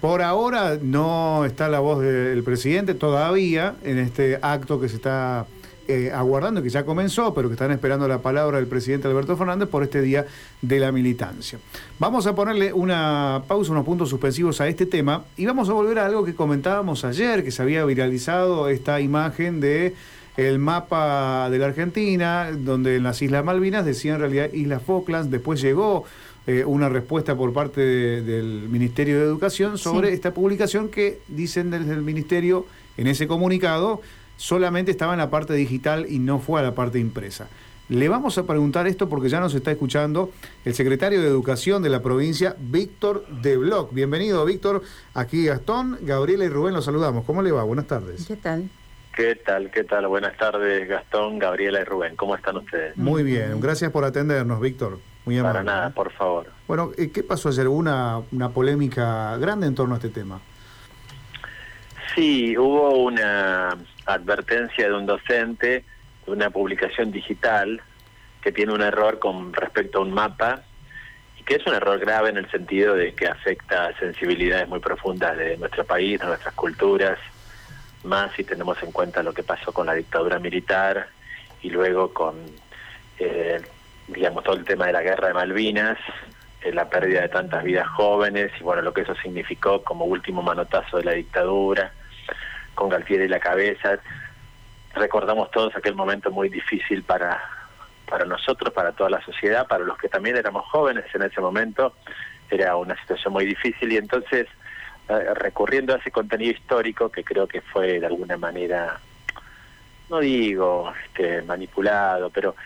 Por ahora no está la voz del presidente todavía en este acto que se está eh, aguardando, que ya comenzó, pero que están esperando la palabra del presidente Alberto Fernández por este día de la militancia. Vamos a ponerle una pausa, unos puntos suspensivos a este tema y vamos a volver a algo que comentábamos ayer, que se había viralizado esta imagen de el mapa de la Argentina, donde en las Islas Malvinas decía en realidad Islas Falklands, después llegó eh, una respuesta por parte del Ministerio de Educación sobre esta publicación que dicen desde el Ministerio en ese comunicado solamente estaba en la parte digital y no fue a la parte impresa. Le vamos a preguntar esto porque ya nos está escuchando el secretario de Educación de la provincia, Víctor de Bloch. Bienvenido, Víctor. Aquí Gastón, Gabriela y Rubén los saludamos. ¿Cómo le va? Buenas tardes. ¿Qué tal? ¿Qué tal? ¿Qué tal? Buenas tardes, Gastón, Gabriela y Rubén. ¿Cómo están ustedes? Muy bien. Gracias por atendernos, Víctor. Muy amable. Para nada, por favor. Bueno, eh, ¿qué pasó ayer? ¿Hubo una, una polémica grande en torno a este tema? Sí, hubo una advertencia de un docente de una publicación digital que tiene un error con respecto a un mapa y que es un error grave en el sentido de que afecta sensibilidades muy profundas de nuestro país, de nuestras culturas, más si tenemos en cuenta lo que pasó con la dictadura militar y luego con, eh, digamos, todo el tema de la guerra de Malvinas, eh, la pérdida de tantas vidas jóvenes y bueno, lo que eso significó como último manotazo de la dictadura con Galtieri en la cabeza. Recordamos todos aquel momento muy difícil para, para nosotros, para toda la sociedad, para los que también éramos jóvenes en ese momento. Era una situación muy difícil y entonces, eh, recurriendo a ese contenido histórico, que creo que fue de alguna manera, no digo este, manipulado, pero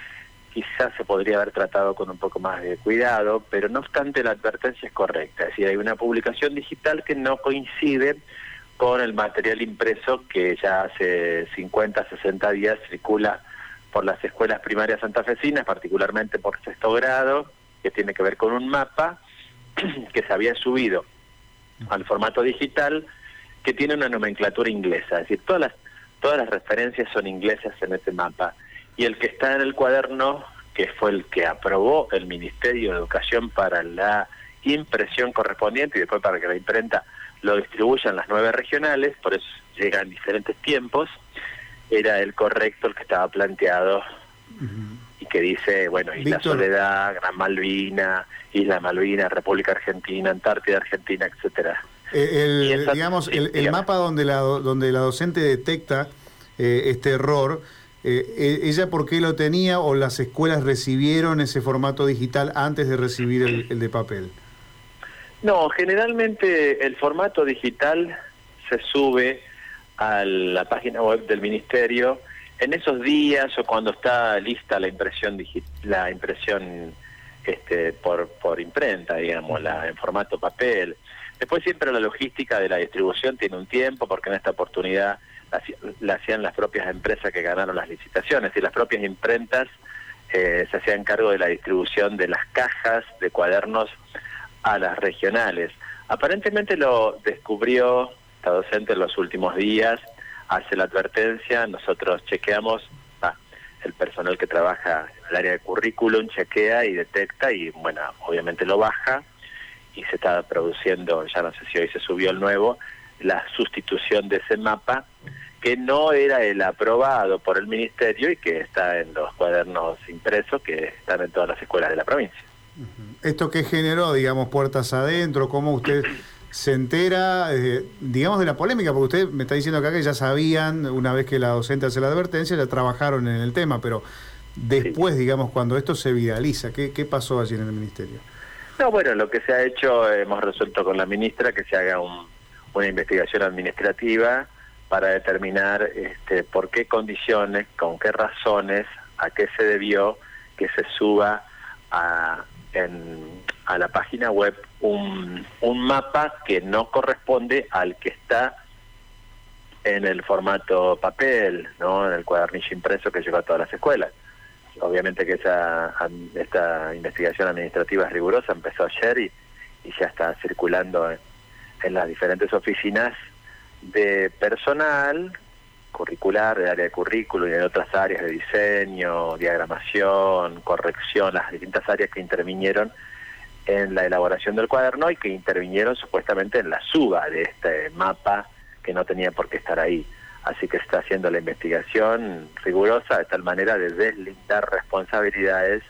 quizás se podría haber tratado con un poco más de cuidado, pero no obstante la advertencia es correcta. Es decir, hay una publicación digital que no coincide con el material impreso que ya hace 50, 60 días circula por las escuelas primarias santafesinas, particularmente por sexto grado, que tiene que ver con un mapa que se había subido al formato digital, que tiene una nomenclatura inglesa, es decir, todas las, todas las referencias son inglesas en ese mapa. Y el que está en el cuaderno, que fue el que aprobó el Ministerio de Educación para la impresión correspondiente y después para que la imprenta lo distribuyan las nueve regionales, por eso llegan diferentes tiempos, era el correcto el que estaba planteado y que dice, bueno, Isla Soledad, Gran Malvina, Isla Malvina, República Argentina, Antártida Argentina, etcétera. Eh, el, digamos, el, mapa donde la, donde la docente detecta eh, este error, eh, ¿ella por qué lo tenía o las escuelas recibieron ese formato digital antes de recibir el de papel? No, generalmente el formato digital se sube a la página web del ministerio en esos días o cuando está lista la impresión la impresión este, por por imprenta, digamos, en formato papel. Después siempre la logística de la distribución tiene un tiempo porque en esta oportunidad la, hacían las propias empresas que ganaron las licitaciones y las propias imprentas eh, se hacían cargo de la distribución de las cajas de cuadernos a las regionales. Aparentemente lo descubrió esta docente en los últimos días, hace la advertencia, nosotros chequeamos, el personal que trabaja en el área de currículum chequea y detecta y bueno, obviamente lo baja y se está produciendo, ya no sé si hoy se subió el nuevo, la sustitución de ese mapa que no era el aprobado por el ministerio y que está en los cuadernos impresos que están en todas las escuelas de la provincia. ¿Esto qué generó, digamos, puertas adentro? ¿Cómo usted se entera, eh, digamos, de la polémica? Porque usted me está diciendo acá que ya sabían, una vez que la docente hace la advertencia, ya trabajaron en el tema, pero después, digamos, cuando esto se viraliza, ¿qué, ¿qué pasó allí en el Ministerio? No, bueno, lo que se ha hecho, hemos resuelto con la ministra que se haga una investigación administrativa para determinar este, por qué condiciones, con qué razones, a qué se debió que se suba a, la página web un, mapa que no corresponde al que está en el formato papel, ¿no? en el cuadernillo impreso que llegó a todas las escuelas. Obviamente que esa esta investigación administrativa es rigurosa, empezó ayer y, ya está circulando en las diferentes oficinas de personal curricular, de área de currículo y en otras áreas de diseño, diagramación, corrección, las distintas áreas que intervinieron en la elaboración del cuaderno y que intervinieron supuestamente en la suba de este mapa que no tenía por qué estar ahí. Así que está haciendo la investigación rigurosa de tal manera de deslindar responsabilidades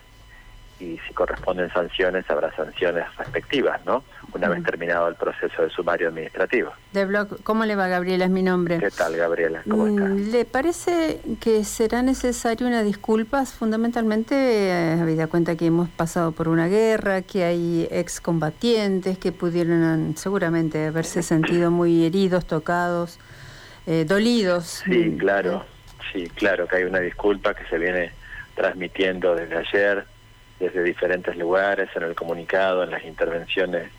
y si corresponden sanciones, habrá sanciones respectivas, ¿no? Una vez terminado el proceso de sumario administrativo. De blog, ¿cómo le va Gabriela? Es mi nombre. ¿Qué tal, Gabriela? ¿Cómo está? Mm, ¿Le parece que será necesario una disculpa? Fundamentalmente, eh, habida cuenta que hemos pasado por una guerra, que hay excombatientes que pudieron seguramente haberse sentido muy heridos, tocados, eh, dolidos. Sí, mm, claro, sí, claro que hay una disculpa que se viene transmitiendo desde ayer desde diferentes lugares, en el comunicado, en las intervenciones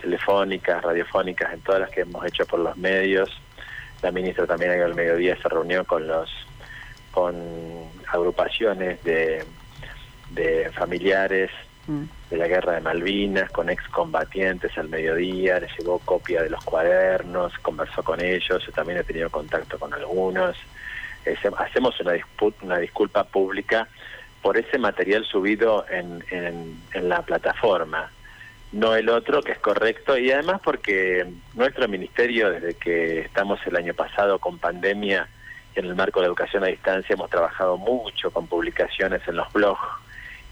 telefónicas, radiofónicas, en todas las que hemos hecho por los medios. La ministra también al mediodía se reunió con los con agrupaciones de, de familiares mm. de la guerra de Malvinas, con excombatientes al mediodía, les llevó copia de los cuadernos, conversó con ellos, yo también he tenido contacto con algunos. hacemos una, disputa, una disculpa pública por ese material subido en, en, la plataforma, no el otro, que es correcto, y además porque nuestro ministerio, desde que estamos el año pasado con pandemia, en el marco de educación a distancia, hemos trabajado mucho con publicaciones en los blogs,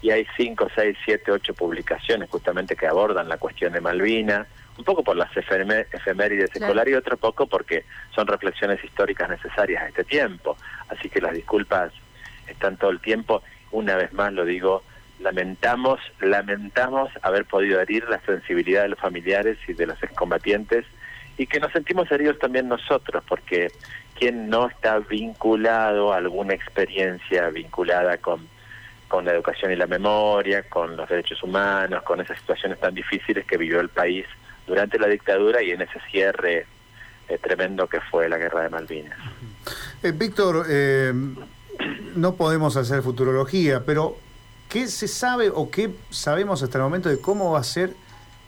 y hay cinco, seis, siete, ocho publicaciones justamente que abordan la cuestión de Malvina, un poco por las efemérides escolares y otro poco porque son reflexiones históricas necesarias a este tiempo. Así que las disculpas están todo el tiempo una vez más lo digo, lamentamos, lamentamos haber podido herir la sensibilidad de los familiares y de los excombatientes y que nos sentimos heridos también nosotros, porque quien no está vinculado a alguna experiencia vinculada con, con la educación y la memoria, con los derechos humanos, con esas situaciones tan difíciles que vivió el país durante la dictadura y en ese cierre eh, tremendo que fue la guerra de Malvinas. Eh, Víctor, eh, no podemos hacer futurología, pero ¿qué se sabe o qué sabemos hasta el momento de cómo va a ser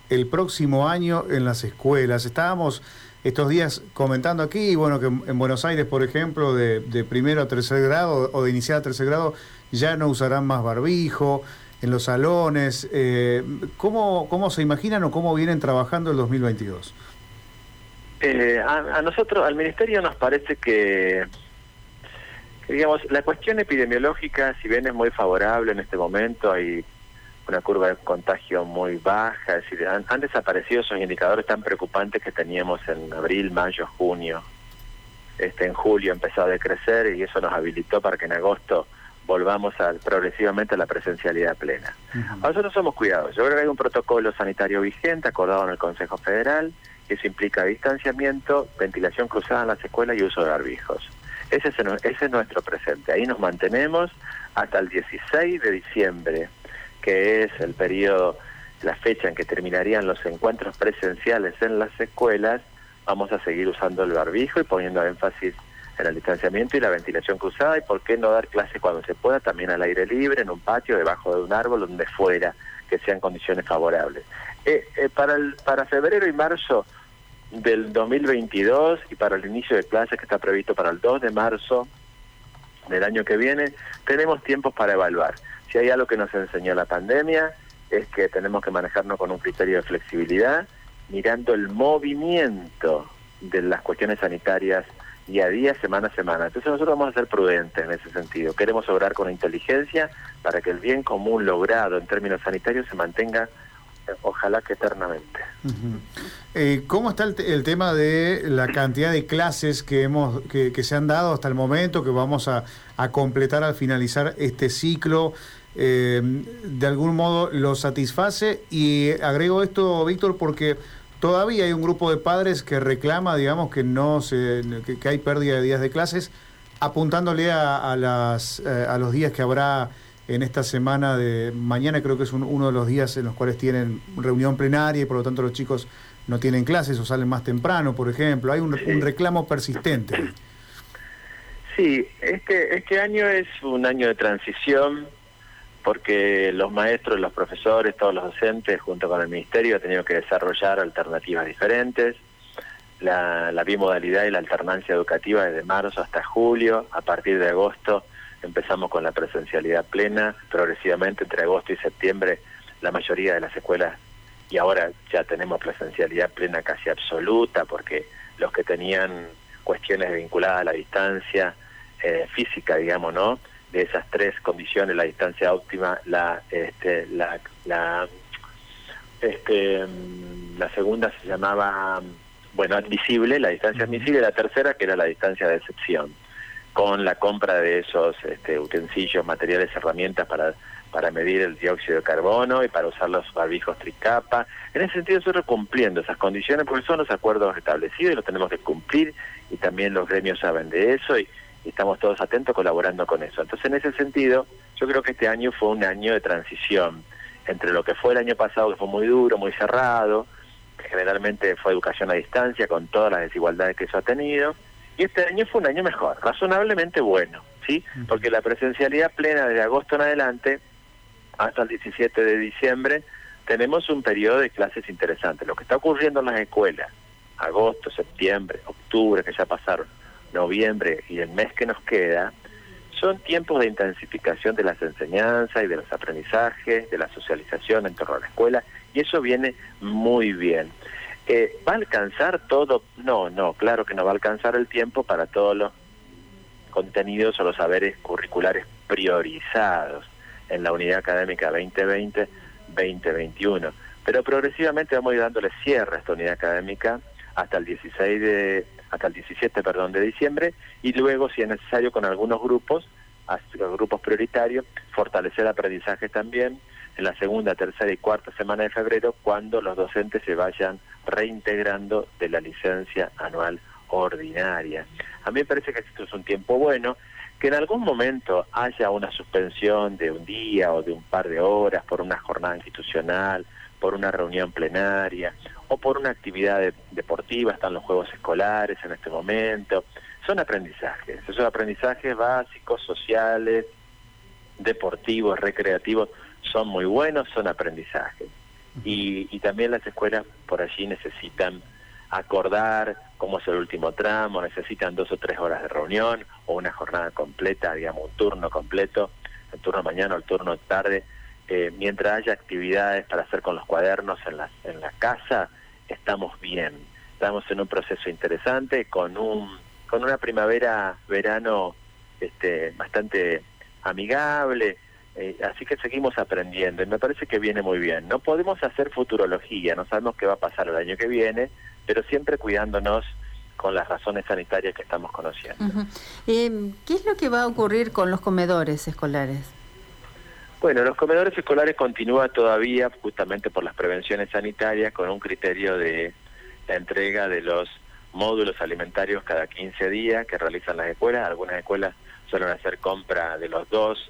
el próximo año en las escuelas? Estábamos estos días comentando aquí, bueno, que en Buenos Aires, por ejemplo, de, primero a tercer grado o de inicial a tercer grado, ya no usarán más barbijo en los salones. Eh, ¿cómo, ¿Cómo se imaginan o cómo vienen trabajando el 2022? Eh, a, a nosotros, al Ministerio nos parece que digamos, la cuestión epidemiológica, si bien es muy favorable en este momento, hay una curva de contagio muy baja, es decir, han, desaparecido esos indicadores tan preocupantes que teníamos en abril, mayo, junio. Este, en julio empezó a decrecer y eso nos habilitó para que en agosto volvamos a, progresivamente a la presencialidad plena. Nosotros somos cuidados. Yo creo que hay un protocolo sanitario vigente acordado en el Consejo Federal, que eso implica distanciamiento, ventilación cruzada en las escuelas y uso de barbijos. Ese es, nuestro presente. Ahí nos mantenemos hasta el 16 de diciembre, que es el periodo, la fecha en que terminarían los encuentros presenciales en las escuelas. Vamos a seguir usando el barbijo y poniendo énfasis en el distanciamiento y la ventilación cruzada y por qué no dar clases cuando se pueda, también al aire libre, en un patio, debajo de un árbol, donde fuera, que sean condiciones favorables. Eh, eh, para, el, para febrero y marzo del 2022 y para el inicio de clases que está previsto para el 2 de marzo del año que viene, tenemos tiempos para evaluar. Si hay algo que nos enseñó la pandemia es que tenemos que manejarnos con un criterio de flexibilidad, mirando el movimiento de las cuestiones sanitarias día a día, semana a semana. Entonces nosotros vamos a ser prudentes en ese sentido. Queremos obrar con inteligencia para que el bien común logrado en términos sanitarios se mantenga ojalá que eternamente. Eh, ¿Cómo está el, tema de la cantidad de clases que, hemos, que, se han dado hasta el momento, que vamos a, completar al finalizar este ciclo? Eh, ¿De algún modo lo satisface? Y agrego esto, Víctor, porque todavía hay un grupo de padres que reclama, digamos, que, no se, que, hay pérdida de días de clases, apuntándole a, eh, a los días que habrá en esta semana de mañana creo que es uno de los días en los cuales tienen reunión plenaria y por lo tanto los chicos no tienen clases o salen más temprano, por ejemplo. Hay un, reclamo persistente. Sí, este, este año es un año de transición porque los maestros, los profesores, todos los docentes, junto con el Ministerio, han tenido que desarrollar alternativas diferentes. La, la bimodalidad y la alternancia educativa desde marzo hasta julio, a partir de agosto empezamos con la presencialidad plena, progresivamente entre agosto y septiembre la mayoría de las escuelas y ahora ya tenemos presencialidad plena casi absoluta porque los que tenían cuestiones vinculadas a la distancia eh, física, digamos, ¿no? De esas tres condiciones, la distancia óptima, la, este, la, la, este, mm, la segunda se llamaba, bueno, admisible, la distancia admisible, la tercera que era la distancia de excepción, con la compra de esos este, utensilios, materiales, herramientas para para medir el dióxido de carbono y para usar los barbijos tricapa. En ese sentido, nosotros cumpliendo esas condiciones, porque son los acuerdos establecidos y los tenemos que cumplir, y también los gremios saben de eso, y, estamos todos atentos colaborando con eso. Entonces, en ese sentido, yo creo que este año fue un año de transición entre lo que fue el año pasado, que fue muy duro, muy cerrado, que generalmente fue educación a distancia, con todas las desigualdades que eso ha tenido, y este año fue un año mejor, razonablemente bueno, ¿sí? Porque la presencialidad plena desde agosto en adelante hasta el 17 de diciembre, tenemos un periodo de clases interesante. Lo que está ocurriendo en las escuelas, agosto, septiembre, octubre, que ya pasaron, noviembre y el mes que nos queda, son tiempos de intensificación de las enseñanzas y de los aprendizajes, de la socialización en torno a la escuela, y eso viene muy bien. Eh, ¿Va a alcanzar todo? No, no, claro que no va a alcanzar el tiempo para todos los contenidos o los saberes curriculares priorizados en la unidad académica 2020-2021. Pero progresivamente vamos a ir dándole cierre a esta unidad académica hasta el 16 de hasta el 17, perdón, de diciembre y luego si es necesario con algunos grupos, grupos prioritarios, fortalecer aprendizaje también en la segunda, tercera y cuarta semana de febrero cuando los docentes se vayan reintegrando de la licencia anual ordinaria. A mí me parece que esto es un tiempo bueno que en algún momento haya una suspensión de un día o de un par de horas por una jornada institucional, por una reunión plenaria o por una actividad deportiva, están los juegos escolares en este momento, son aprendizajes, esos aprendizajes básicos, sociales, deportivos, recreativos, son muy buenos, son aprendizajes. Y, y también las escuelas por allí necesitan acordar cómo es el último tramo, necesitan dos o tres horas de reunión o una jornada completa, digamos, un turno completo, el turno mañana o el turno tarde, eh, mientras haya actividades para hacer con los cuadernos en la, en la casa, estamos bien. Estamos en un proceso interesante con un con una primavera verano este bastante amigable, eh, así que seguimos aprendiendo y me parece que viene muy bien. No podemos hacer futurología, no sabemos qué va a pasar el año que viene, pero siempre cuidándonos con las razones sanitarias que estamos conociendo. Eh, ¿Qué es lo que va a ocurrir con los comedores escolares? Bueno, los comedores escolares continúan todavía justamente por las prevenciones sanitarias con un criterio de la entrega de los módulos alimentarios cada 15 días que realizan las escuelas. Algunas escuelas suelen hacer compra de los dos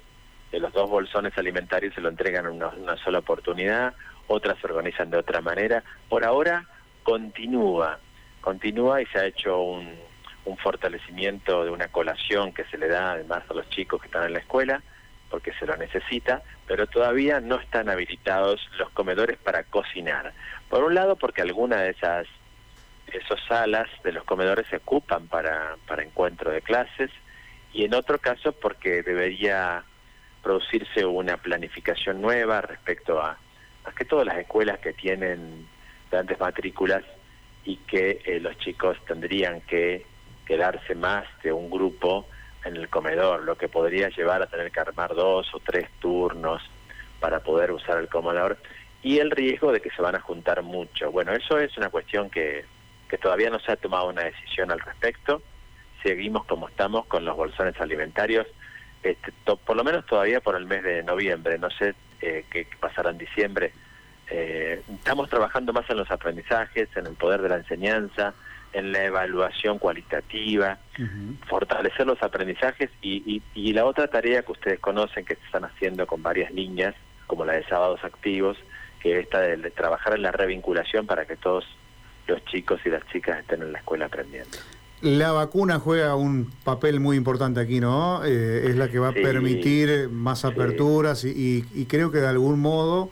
de los dos bolsones alimentarios se lo entregan en una, sola oportunidad, otras se organizan de otra manera. Por ahora continúa, continúa y se ha hecho un, fortalecimiento de una colación que se le da además a los chicos que están en la escuela, porque se lo necesita, pero todavía no están habilitados los comedores para cocinar. Por un lado, porque algunas de esas esas salas de los comedores se ocupan para, para encuentro de clases, y en otro caso porque debería producirse una planificación nueva respecto a, a que todas las escuelas que tienen grandes matrículas y que eh, los chicos tendrían que quedarse más de un grupo en el comedor, lo que podría llevar a tener que armar dos o tres turnos para poder usar el comedor y el riesgo de que se van a juntar mucho. Bueno, eso es una cuestión que, que todavía no se ha tomado una decisión al respecto. Seguimos como estamos con los bolsones alimentarios, este, por lo menos todavía por el mes de noviembre, no sé eh, qué pasará en diciembre, eh, estamos trabajando más en los aprendizajes, en el poder de la enseñanza, en la evaluación cualitativa, fortalecer los aprendizajes y, y, la otra tarea que ustedes conocen que se están haciendo con varias niñas, como la de sábados activos, que es esta de, trabajar en la revinculación para que todos los chicos y las chicas estén en la escuela aprendiendo. La vacuna juega un papel muy importante aquí, ¿no? Eh, es la que va a permitir más aperturas y, y, creo que de algún modo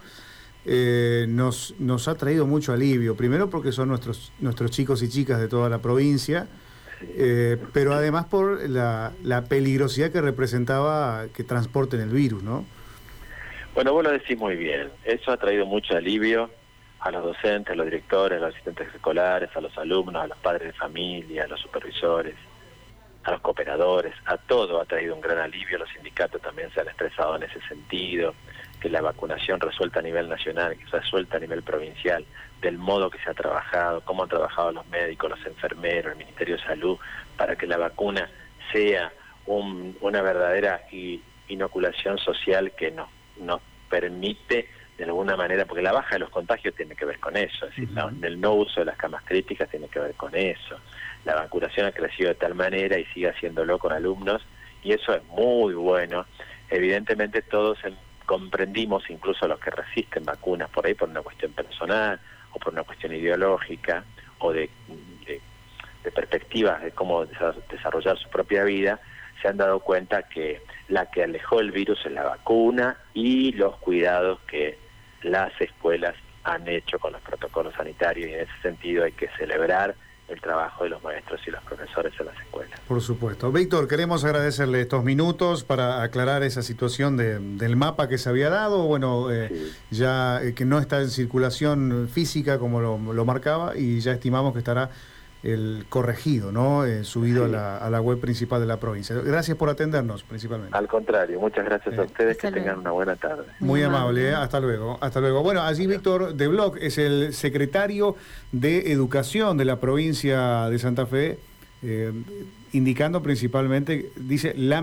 eh, nos, nos ha traído mucho alivio. Primero porque son nuestros, nuestros chicos y chicas de toda la provincia, eh, pero además por la, la, peligrosidad que representaba que transporten el virus, ¿no? Bueno, vos lo decís muy bien. Eso ha traído mucho alivio a los docentes, a los directores, a los asistentes escolares, a los alumnos, a los padres de familia, a los supervisores, a los cooperadores, a todo ha traído un gran alivio. Los sindicatos también se han expresado en ese sentido, que la vacunación resuelta a nivel nacional, que resuelta a nivel provincial, del modo que se ha trabajado, cómo han trabajado los médicos, los enfermeros, el Ministerio de Salud, para que la vacuna sea una verdadera inoculación social que nos nos permite de alguna manera, porque la baja de los contagios tiene que ver con eso, es decir, el no uso de las camas críticas tiene que ver con eso. La vacunación ha crecido de tal manera y sigue haciéndolo con alumnos y eso es muy bueno. Evidentemente todos comprendimos, incluso los que resisten vacunas por ahí por una cuestión personal o por una cuestión ideológica o de, de, de perspectivas de cómo desarrollar su propia vida, se han dado cuenta que la que alejó el virus es la vacuna y los cuidados que las escuelas han hecho con los protocolos sanitarios y en ese sentido hay que celebrar el trabajo de los maestros y los profesores en las escuelas. Por supuesto. Víctor, queremos agradecerle estos minutos para aclarar esa situación del mapa que se había dado, bueno, eh, ya eh, que no está en circulación física como lo marcaba y ya estimamos que estará el corregido, ¿no? Eh, subido a, la, a, la, web principal de la provincia. Gracias por atendernos, principalmente. Al contrario, muchas gracias a ustedes, que tengan una buena tarde. Muy, amable, ¿eh? hasta luego, hasta luego. Bueno, allí Víctor de Bloch es el secretario de Educación de la provincia de Santa Fe, eh, indicando principalmente, dice, la